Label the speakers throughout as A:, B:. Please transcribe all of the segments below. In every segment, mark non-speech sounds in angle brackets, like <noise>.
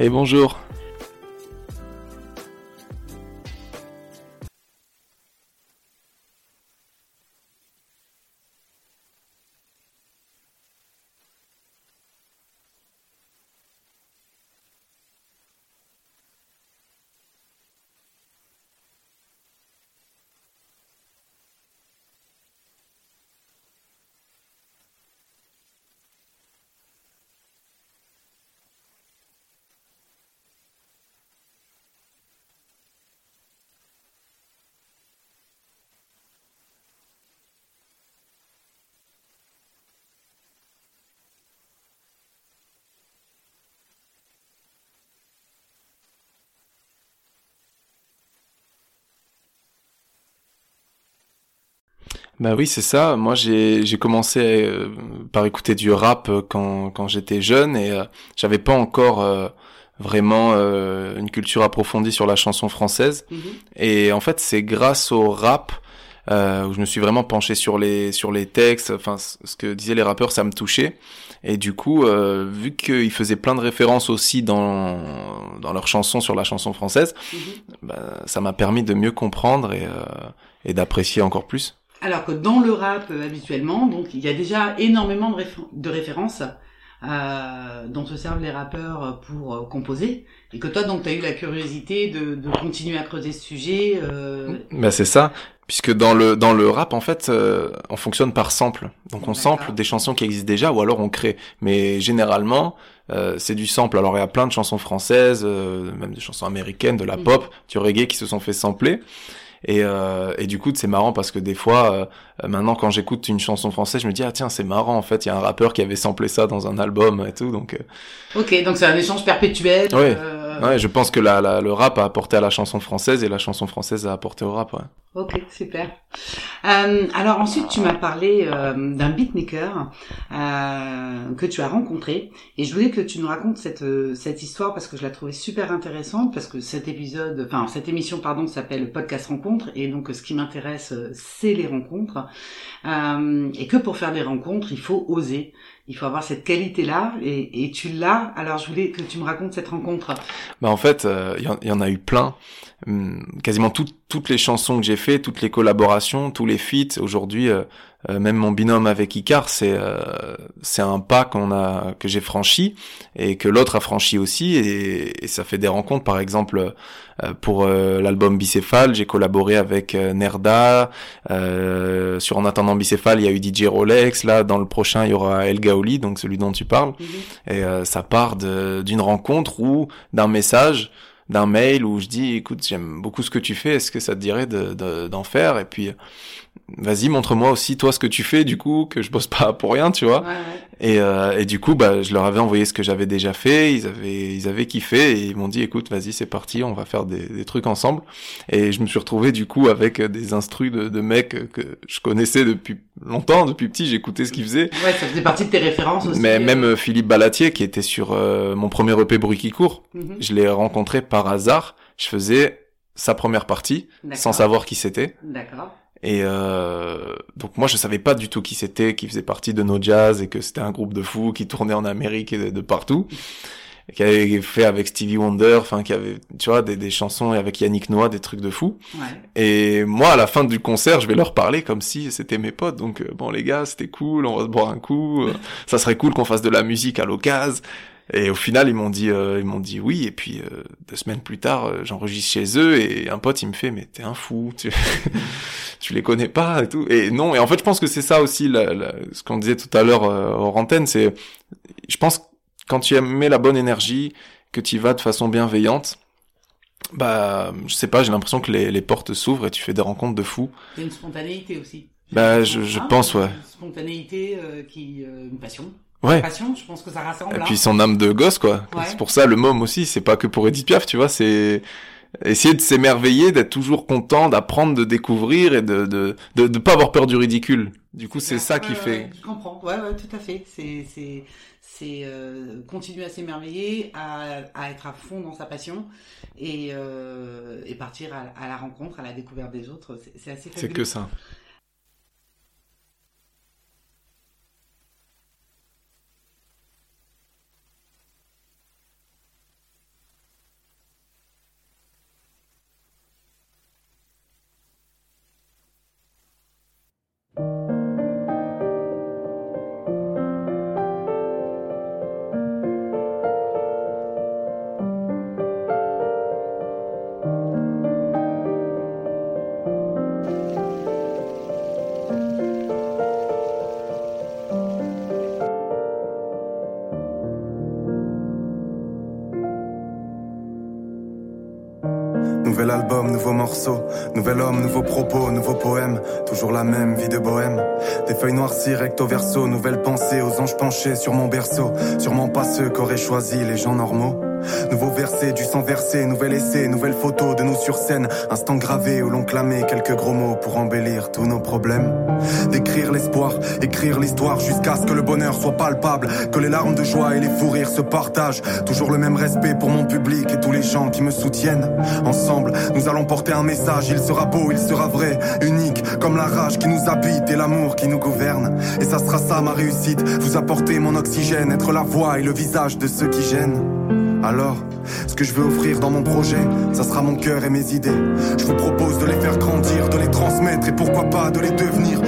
A: Et bonjour. Bah oui, c'est ça. Moi, j'ai j'ai commencé euh, par écouter du rap euh, quand quand j'étais jeune et euh, j'avais pas encore vraiment une culture approfondie sur la chanson française.
B: Mhm.
A: Et en fait, c'est grâce au rap où je me suis vraiment penché sur les sur les textes. Enfin, ce que disaient les rappeurs, ça me touchait. Et du coup, vu qu'ils faisaient plein de références aussi dans dans leurs chansons sur la chanson française,
B: Mhm.
A: bah, ça m'a permis de mieux comprendre et et d'apprécier encore plus.
B: Alors que dans le rap euh, habituellement, donc il y a déjà énormément de, réfé- de références euh, dont se servent les rappeurs pour euh, composer, et que toi donc tu as eu la curiosité de, de continuer à creuser ce sujet. euh,
A: Bah c'est ça, puisque dans le dans le rap en fait, euh, on fonctionne par sample. Donc on sample des chansons qui existent déjà ou alors on crée. Mais généralement, euh, c'est du sample. Alors il y a plein de chansons françaises, euh, même des chansons américaines, de la
B: Mhm.
A: pop, du reggae qui se sont fait sampler. Et, euh, et du coup, c'est marrant parce que des fois, euh, maintenant, quand j'écoute une chanson française, je me dis ah tiens, c'est marrant. En fait, il y a un rappeur qui avait samplé ça dans un album et tout. Donc, euh,
B: Ok, donc c'est un échange perpétuel.
A: Ouais.
B: euh,
A: ouais, je pense que la, la- le rap a apporté à la chanson française et la chanson française a apporté au rap. Ouais.
B: Ok, super. Euh, alors ensuite, tu m'as parlé euh, d'un beatmaker euh, que tu as rencontré, et je voulais que tu nous racontes cette euh, cette histoire parce que je la trouvais super intéressante parce que cet épisode, enfin cette émission pardon s'appelle podcast rencontre et donc ce qui m'intéresse euh, c'est les rencontres Euh, et que pour faire des rencontres il faut oser, il faut avoir cette qualité là et, tu l'as. Alors je voulais que tu me racontes cette rencontre.
A: Bah en fait, euh, il y, en- a eu plein. Hum, quasiment toutes toutes les chansons que j'ai fait, toutes les collaborations, tous les feats. Aujourd'hui, euh, euh, même mon binôme avec Icar, c'est euh, c'est un pas qu'on a que j'ai franchi et que l'autre a franchi aussi. Et, et ça fait des rencontres. Par exemple, euh, pour euh, l'album Bicéphale, j'ai collaboré avec euh, Nerda. Euh, sur En attendant Bicéphale, il y a eu DJ Rolex. Là, dans le prochain, il y aura El Gaoli, donc celui dont tu parles. Et euh, ça part de- d'une rencontre ou d'un message, d'un mail où je dis, écoute, j'aime beaucoup ce que tu fais, est-ce que ça te dirait de- de- d'en faire? Et puis, vas-y, montre-moi aussi toi ce que tu fais, du coup, que je bosse pas pour rien, tu vois.
B: Ouais, ouais.
A: Et, euh, et du coup, bah, je leur avais envoyé ce que j'avais déjà fait, ils avaient, ils avaient kiffé et ils m'ont dit, écoute, vas-y, c'est parti, on va faire des, des trucs ensemble. Et je me suis retrouvé du coup avec des instrus de, de mecs que je connaissais depuis longtemps, depuis petit, j'écoutais ce qu'ils faisaient.
B: Ouais, ça faisait partie de tes références aussi.
A: Mais
B: euh.
A: même euh, Philippe Balatier, qui était sur euh, mon premier EP Bruit qui court,
B: Mhm.
A: je l'ai rencontré par hasard. Je faisais sa première partie sans savoir qui c'était.
B: D'accord.
A: Et euh, donc moi je savais pas du tout qui c'était, qui faisait partie de No Jazz et que c'était un groupe de fous qui tournait en Amérique et de, de partout, et qui avait fait avec Stevie Wonder, enfin qui avait tu vois des, des chansons et avec Yannick Noah des trucs de fous.
B: Ouais.
A: Et moi à la fin du concert je vais leur parler comme si c'était mes potes. Donc euh, bon les gars c'était cool, on va se boire un coup, euh, ça serait cool qu'on fasse de la musique à l'occasion. Et au final, ils m'ont dit, euh, ils m'ont dit oui. Et puis euh, deux semaines plus tard, euh, j'enregistre chez eux et un pote, il me fait, mais t'es un fou, tu, <laughs> tu les connais pas et tout. Et non. Et en fait, je pense que c'est ça aussi, la, la- ce qu'on disait tout à l'heure euh, hors antenne, c'est, je pense, quand tu mets la bonne énergie, que tu y vas de façon bienveillante, bah, je sais pas, j'ai l'impression que les, les portes s'ouvrent et tu fais des rencontres de fous.
B: Il y a une spontanéité aussi.
A: Bah, je- je
B: Hein,
A: pense, ouais.
B: Une spontanéité euh, qui, euh, une passion.
A: Ouais.
B: Une passion, je pense que ça rassemble.
A: Et
B: hein.
A: puis son âme de gosse, quoi.
B: Ouais.
A: C'est pour ça le môme aussi, c'est pas que pour Edith Piaf, tu vois, c'est essayer de s'émerveiller, d'être toujours content, d'apprendre, de découvrir et de de, de de pas avoir peur du ridicule. Du coup, c'est ça qui
B: Ouais,
A: fait.
B: ouais, je comprends. Ouais, ouais, tout à fait. C'est, c'est, c'est euh, continuer à s'émerveiller, à, à être à fond dans sa passion et, euh, et partir à, à la rencontre, à la découverte des autres. C'est, assez
A: C'est que ça.
C: Album, nouveau morceau. Nouvel homme, nouveau propos, nouveau poème. Toujours la même vie de bohème. Des feuilles noircies, recto verso. Nouvelle pensée aux anges penchés sur mon berceau. Sûrement pas ceux qu'auraient choisi les gens normaux. Nouveau verset, du sang versé, nouvel essai, nouvelle photo de nous sur scène. Instant gravé où l'on clamait quelques gros mots pour embellir tous nos problèmes. D'écrire l'espoir, écrire l'histoire jusqu'à ce que le bonheur soit palpable. Que les larmes de joie et les fous rires se partagent. Toujours le même respect pour mon public et tous gens qui me soutiennent. Ensemble, nous allons porter un message. Il sera beau, il sera vrai, unique, comme la rage qui nous habite et l'amour qui nous gouverne. Et ça sera ça ma réussite. Vous apporter mon oxygène, être la voix et le visage de ceux qui gênent. Alors, ce que je veux offrir dans mon projet, ça sera mon cœur et mes idées. Je vous propose de les faire grandir, de les transmettre et pourquoi pas de les devenir.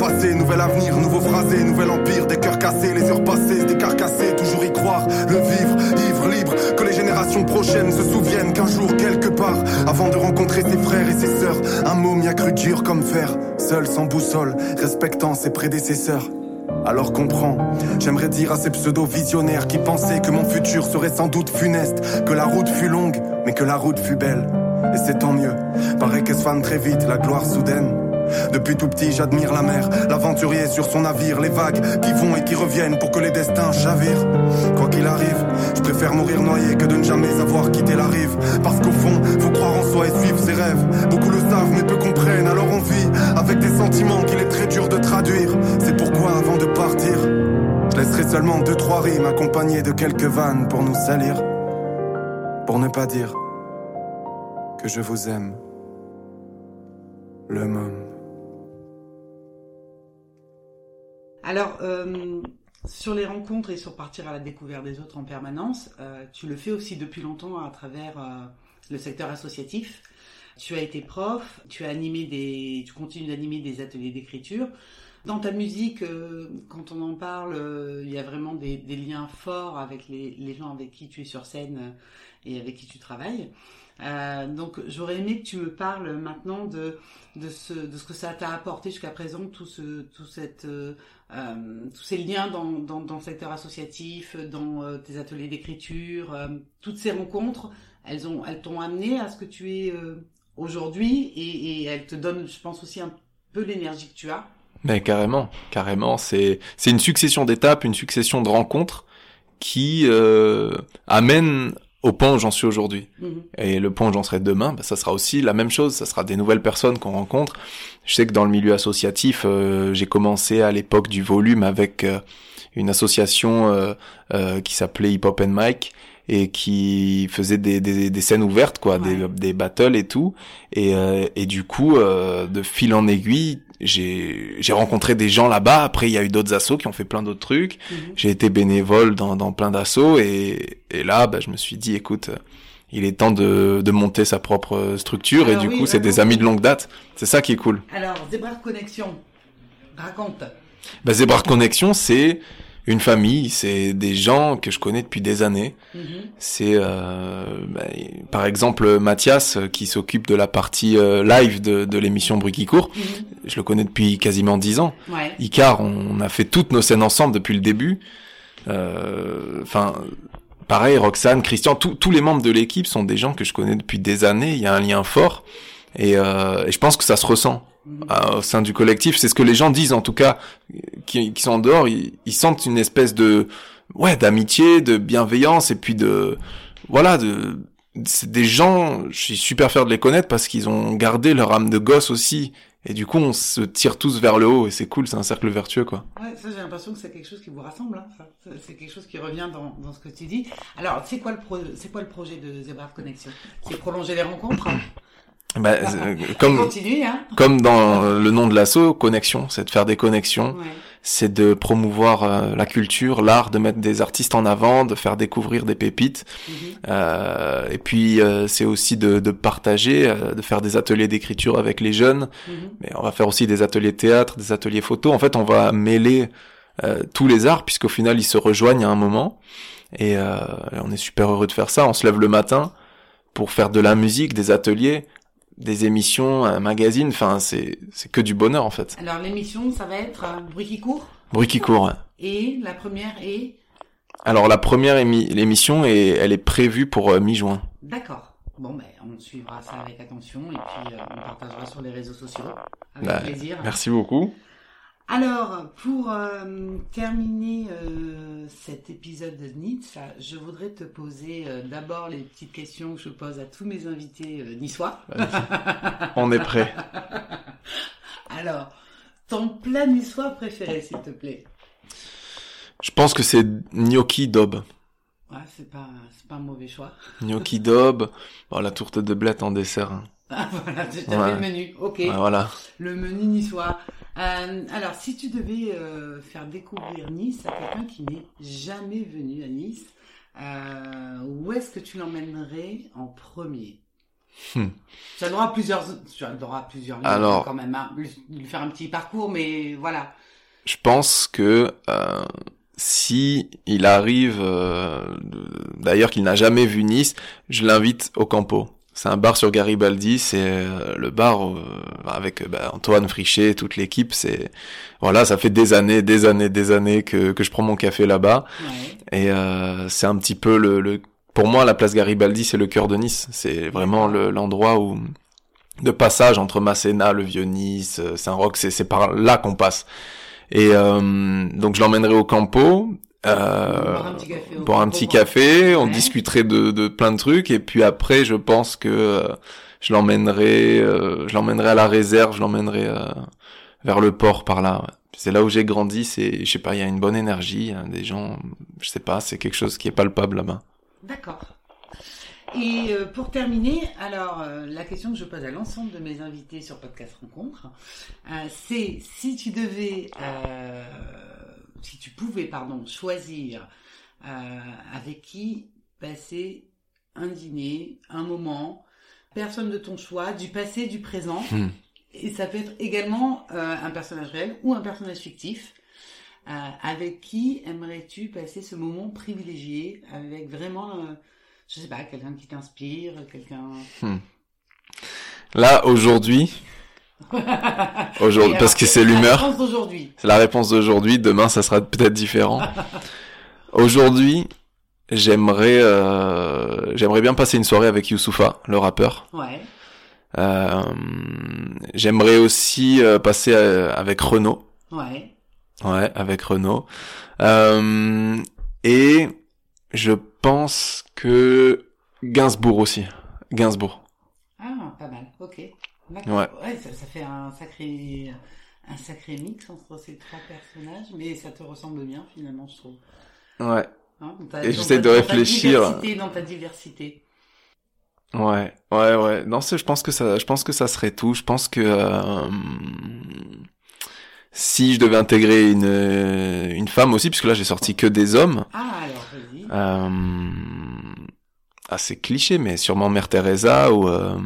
C: Passé, nouvel avenir, nouveau phrasé, nouvel empire, des cœurs cassés, les heures passées, des carcassés, toujours y croire, le vivre, ivre, libre, que les générations prochaines se souviennent qu'un jour, quelque part, avant de rencontrer ses frères et ses sœurs, un mot m'y a cru dur comme fer, seul sans boussole, respectant ses prédécesseurs. Alors comprends, j'aimerais dire à ces pseudo-visionnaires qui pensaient que mon futur serait sans doute funeste, que la route fut longue, mais que la route fut belle. Et c'est tant mieux, paraît qu'elle se très vite, la gloire soudaine. Depuis tout petit, j'admire la mer, l'aventurier sur son navire, les vagues qui vont et qui reviennent pour que les destins chavirent. Quoi qu'il arrive, je préfère mourir noyé que de ne jamais avoir quitté la rive. Parce qu'au fond, faut croire en soi et suivre ses rêves. Beaucoup le savent, mais peu comprennent, alors on vit avec des sentiments qu'il est très dur de traduire. C'est pourquoi, avant de partir, je laisserai seulement deux, trois rimes accompagnées de quelques vannes pour nous salir. Pour ne pas dire que je vous aime. Le môme.
B: Alors, euh, sur les rencontres et sur partir à la découverte des autres en permanence, euh, tu le fais aussi depuis longtemps à travers euh, le secteur associatif. Tu as été prof, tu as animé des, tu continues d'animer des ateliers d'écriture. Dans ta musique, quand on en parle, il y a vraiment des, liens forts avec les, gens avec qui tu es sur scène et avec qui tu travailles. Euh, donc j'aurais aimé que tu me parles maintenant de, ce, que ça t'a apporté jusqu'à présent, tout ce, euh, euh tous ces liens dans, dans, dans, le secteur associatif, dans euh, tes ateliers d'écriture, euh, toutes ces rencontres, elles ont, elles t'ont amené à ce que tu es aujourd'hui et elles te donnent, je pense aussi un peu l'énergie que tu as.
A: Mais carrément, carrément, c'est c'est une succession d'étapes, une succession de rencontres qui euh, amènent au point où j'en suis aujourd'hui. Mhm. Et le point où j'en serai demain, bah, ça sera aussi la même chose. Ça sera des nouvelles personnes qu'on rencontre. Je sais que dans le milieu associatif, euh, j'ai commencé à l'époque du volume avec euh, une association euh, qui s'appelait Hip Hop and Mike et qui faisait des, des, des scènes ouvertes, quoi, des, des battles et tout. Et, et du coup, de fil en aiguille, j'ai j'ai rencontré des gens là-bas. Après, il y a eu d'autres assos qui ont fait plein d'autres trucs. Mhm. J'ai été bénévole dans, dans plein d'assos et, et là, bah, je me suis dit, écoute, il est temps de, de monter sa propre structure et du coup, c'est des amis de longue date. C'est ça qui est cool.
B: Alors, Zebra Connexion, raconte.
A: Bah, Zebra Connexion, c'est une famille, c'est des gens que je connais depuis des années. Mhm. C'est euh, bah, par exemple Mathias euh, qui s'occupe de la partie euh, live de, de l'émission Bruit qui court. Mhm. Je le connais depuis quasiment dix ans. Ouais. Icar, on, a fait toutes nos scènes ensemble depuis le début. Enfin, pareil, Roxane, Christian, tous les membres de l'équipe sont des gens que je connais depuis des années. Il y a un lien fort et, et je pense que ça se ressent. Euh, au sein du collectif. C'est ce que les gens disent, en tout cas, qui, qui sont en dehors. Ils, ils, sentent une espèce de, ouais, d'amitié, de bienveillance, et puis de, voilà, de, c'est des gens. Je suis super fier de les connaître parce qu'ils ont gardé leur âme de gosse aussi. Et du coup, on se tire tous vers le haut et c'est cool, c'est un cercle vertueux, quoi.
B: Ouais, ça, j'ai l'impression que c'est quelque chose qui vous rassemble, hein, C'est quelque chose qui revient dans, dans, ce que tu dis. Alors, c'est quoi le c'est quoi le projet de Zebra Connexion? C'est prolonger les rencontres
A: bah, euh, comme hein. comme dans le nom de l'assaut, connexion, c'est de faire des connexions, c'est de promouvoir euh, la culture, l'art, de mettre des artistes en avant, de faire découvrir des pépites, mhm. euh, et puis euh, c'est aussi de, de partager, de faire des ateliers d'écriture avec les jeunes, mhm. mais on va faire aussi des ateliers théâtre, des ateliers photo. En fait, on va mêler tous les arts puisqu'au final ils se rejoignent à un moment, et on est super heureux de faire ça. On se lève le matin pour faire de la musique, des ateliers des émissions, un magazine, enfin c'est c'est que du bonheur en fait.
B: Alors l'émission, ça va être euh, Bruit qui court.
A: Bruit qui court.
B: Et la première est.
A: Alors la première émission est elle est prévue pour euh, mi-juin.
B: D'accord. Bon, ben, on suivra ça avec attention et puis euh, on partagera sur les réseaux sociaux. Avec
A: Bah,
B: plaisir.
A: Merci beaucoup.
B: Alors, pour euh, terminer euh, cet épisode de NITS, je voudrais te poser euh, d'abord les petites questions que je pose à tous mes invités niçois.
A: On est prêt. <laughs>
B: Alors, ton plat niçois préféré, s'il te plaît?
A: Je pense que c'est gnocchi daube.
B: Ouais, c'est pas, c'est pas un mauvais choix. <laughs>
A: Gnocchi daube. Bon, la tourte de blette en dessert. hein.
B: Ah, voilà, tu as
A: Ouais.
B: le menu. Ok.
A: Ouais, voilà.
B: Le menu niçois. Euh, alors, si tu devais euh, faire découvrir Nice à quelqu'un qui n'est jamais venu à Nice, euh, où est-ce que tu l'emmènerais en premier?
A: Hmm.
B: Tu as le droit à plusieurs, tu as le droit à plusieurs lieux,
A: Alors-
B: quand même, hein. lui, faire un petit parcours, mais voilà.
A: Je pense que si il arrive, euh, d'ailleurs qu'il n'a jamais vu Nice, je l'invite au Campo. C'est un bar sur Garibaldi, c'est euh, le bar euh, avec euh, bah, Antoine Frichet, toute l'équipe. C'est voilà, ça fait des années, des années, des années que, que je prends mon café là-bas,
B: Ouais.
A: et euh, c'est un petit peu le, le, pour moi la place Garibaldi, c'est le cœur de Nice. C'est vraiment le- l'endroit où de passage entre Masséna, le vieux Nice, Saint-Roch, c'est par là qu'on passe. Et euh, donc je l'emmènerai au Campo. Euh,
B: Boire un petit café au
A: boire un
B: Campo,
A: petit
B: voilà.
A: café, on
B: Ouais.
A: discuterait de, de plein de trucs et puis après je pense que euh, je l'emmènerai euh, je l'emmènerai à la réserve, je l'emmènerai vers le port par là. ouais. C'est là où j'ai grandi, c'est je sais pas, il y a une bonne énergie, hein, des gens, je sais pas, c'est quelque chose qui est palpable là-bas.
B: D'accord. Et euh, pour terminer, alors euh, la question que je pose à l'ensemble de mes invités sur Podcast Rencontre, euh, c'est si tu devais, euh, si tu pouvais, pardon, choisir euh, avec qui passer un dîner, un moment, personne de ton choix, du passé, du présent,
A: Hmm.
B: et ça peut être également euh, un personnage réel ou un personnage fictif. Avec qui aimerais-tu passer ce moment privilégié avec vraiment, je sais pas, quelqu'un qui t'inspire, quelqu'un.
A: Là aujourd'hui, <laughs> aujourd'hui parce que c'est
B: la
A: l'humeur.
B: réponse d'aujourd'hui.
A: C'est la réponse d'aujourd'hui. Demain, ça sera peut-être différent. <laughs> Aujourd'hui, j'aimerais, euh, j'aimerais bien passer une soirée avec Youssoufa, le rappeur.
B: Ouais.
A: Euh, j'aimerais aussi euh, passer euh, avec Renaud.
B: Ouais.
A: Ouais, avec Renaud. Euh, et je pense que Gainsbourg aussi. Gainsbourg.
B: Ah, pas mal. Ok. D'accord.
A: Ouais.
B: ça, ça fait un sacré, un sacré mix entre ces trois personnages, mais ça te ressemble bien finalement, je trouve.
A: Ouais.
B: Hein, ta-
A: Et j'essaie
B: ta-
A: de
B: dans ta
A: réfléchir.
B: diversité, Dans ta diversité.
A: Ouais, ouais, ouais. Non, je pense que ça, je pense que ça serait tout. Je pense que euh, si je devais intégrer une une femme aussi, puisque là j'ai sorti que des hommes.
B: Ah, alors.
A: Euh, c'est cliché, mais sûrement Mère Teresa ou. euh,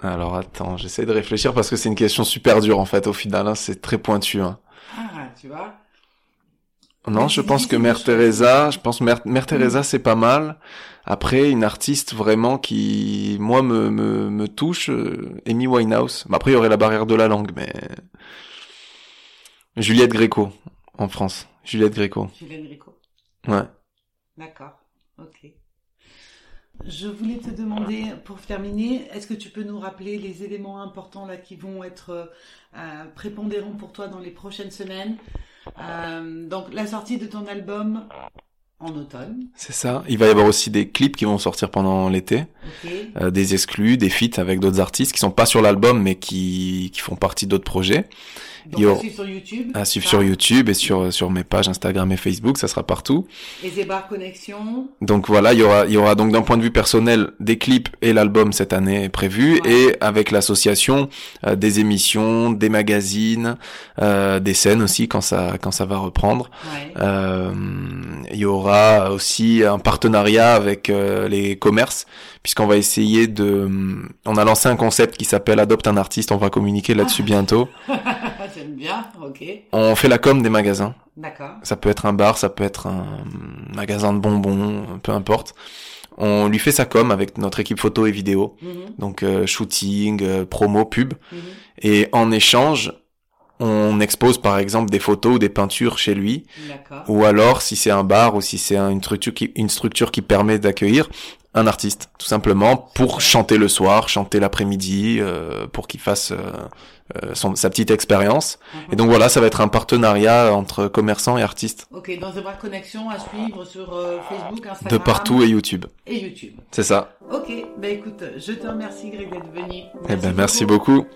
A: Alors attends, j'essaie de réfléchir parce que c'est une question super dure en fait. Au final, hein, c'est très pointu. Hein.
B: Ah, tu vois.
A: Non, je pense que Mère. Teresa, je pense Mère, Mère Teresa c'est pas mal. Après, une artiste vraiment qui, moi, me, me, me touche, euh, Amy Winehouse. Mais après, il y aurait la barrière de la langue, mais... Juliette Gréco, en France. Juliette Gréco.
B: Julien Gréco.
A: Ouais.
B: D'accord. Ok. Je voulais te demander, pour terminer, est-ce que tu peux nous rappeler les éléments importants là qui vont être euh, prépondérants pour toi dans les prochaines semaines? Euh, Donc la sortie de ton album en automne.
A: C'est ça. Il va y avoir aussi des clips qui vont sortir pendant l'été.
B: Ok.
A: Euh, des exclus, des feats avec d'autres artistes qui sont pas sur l'album, mais qui, qui font partie d'autres projets.
B: Donc
A: Yo.
B: à suivre sur YouTube.
A: À suivre
B: ça.
A: sur YouTube et sur, sur mes pages Instagram et Facebook, ça sera partout.
B: Et Zébar Connexion.
A: Donc voilà, il y aura, il y aura donc d'un point de vue personnel des clips et l'album cette année est prévu
B: Ouais.
A: et avec l'association euh, des émissions, des magazines, euh, des scènes aussi quand ça quand ça va reprendre.
B: Ouais.
A: Euh, il y aura aussi un partenariat avec euh, les commerces puisqu'on va essayer de, on a lancé un concept qui s'appelle adopte un artiste. On va communiquer là-dessus bientôt. <laughs>
B: J'aime bien. Ok.
A: On fait la com des magasins.
B: D'accord.
A: Ça peut être un bar, ça peut être un magasin de bonbons, peu importe. On lui fait sa com avec notre équipe photo et vidéo,
B: Mhm,
A: donc euh, shooting, euh, promo, pub.
B: mhm.
A: Et en échange, on expose par exemple des photos ou des peintures chez lui. Ou alors, si c'est un bar ou si c'est un- une structure qui, une structure qui permet d'accueillir, un artiste, tout simplement, pour chanter le soir, chanter l'après-midi, euh, pour qu'il fasse euh, euh, son, sa petite expérience. Et donc voilà, ça va être un partenariat entre commerçants et artistes.
B: Ok, dans The Bras Connexion à suivre sur euh, Facebook, Instagram.
A: De partout et YouTube.
B: Et YouTube.
A: C'est ça.
B: Ok, bah écoute, je te remercie Greg d'être venu.
A: eh ben merci beaucoup.